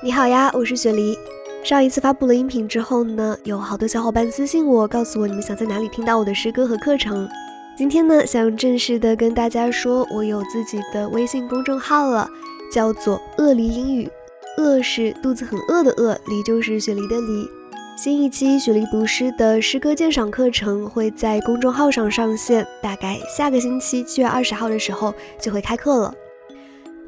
你好呀，我是雪梨。上一次发布了音频之后呢，有好多小伙伴私信我，告诉我你们想在哪里听到我的诗歌和课程。今天呢，想正式的跟大家说，我有自己的微信公众号了，叫做“鳄梨英语”。鳄是肚子很饿的饿，梨就是雪梨的梨。新一期雪梨读诗的诗歌鉴赏课程会在公众号上上线，大概下个星期七月二十号的时候就会开课了。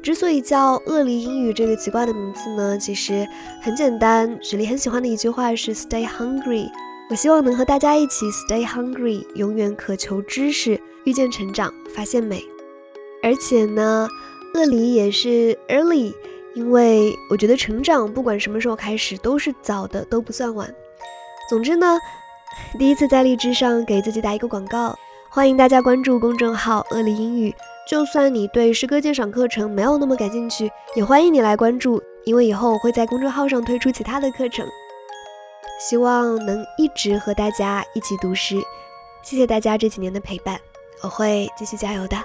之所以叫“鳄梨英语”这个奇怪的名字呢，其实很简单。雪梨很喜欢的一句话是 “Stay hungry”，我希望能和大家一起 “Stay hungry”，永远渴求知识，遇见成长，发现美。而且呢，鳄梨也是 early，因为我觉得成长不管什么时候开始都是早的，都不算晚。总之呢，第一次在荔枝上给自己打一个广告，欢迎大家关注公众号“鳄梨英语”。就算你对诗歌鉴赏课程没有那么感兴趣，也欢迎你来关注，因为以后我会在公众号上推出其他的课程，希望能一直和大家一起读诗。谢谢大家这几年的陪伴，我会继续加油的。